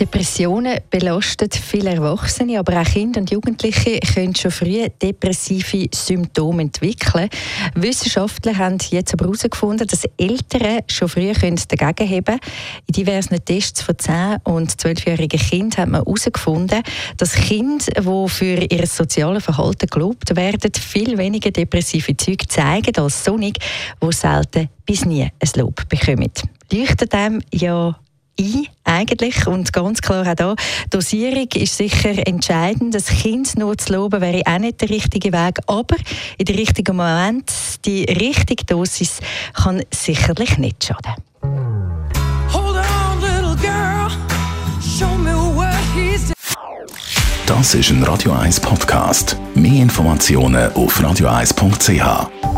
Depressionen belasten viele Erwachsene, aber auch Kinder und Jugendliche können schon früh depressive Symptome entwickeln. Wissenschaftler haben jetzt aber herausgefunden, dass Eltern schon früh dagegen haben können. In diversen Tests von 10- und 12-jährigen Kindern hat man herausgefunden, dass Kinder, die für ihr soziales Verhalten gelobt werden, viel weniger depressive Züge zeigen als solche, die selten bis nie ein Lob bekommen. Leuchtet dem ja ein, eigentlich. Und ganz klar auch da, Dosierung ist sicher entscheidend. Das Kind nur zu loben, wäre auch nicht der richtige Weg. Aber in der richtigen Moment, die richtige Dosis kann sicherlich nicht schaden. Das ist ein Radio 1 Podcast. Mehr Informationen auf radio1.ch.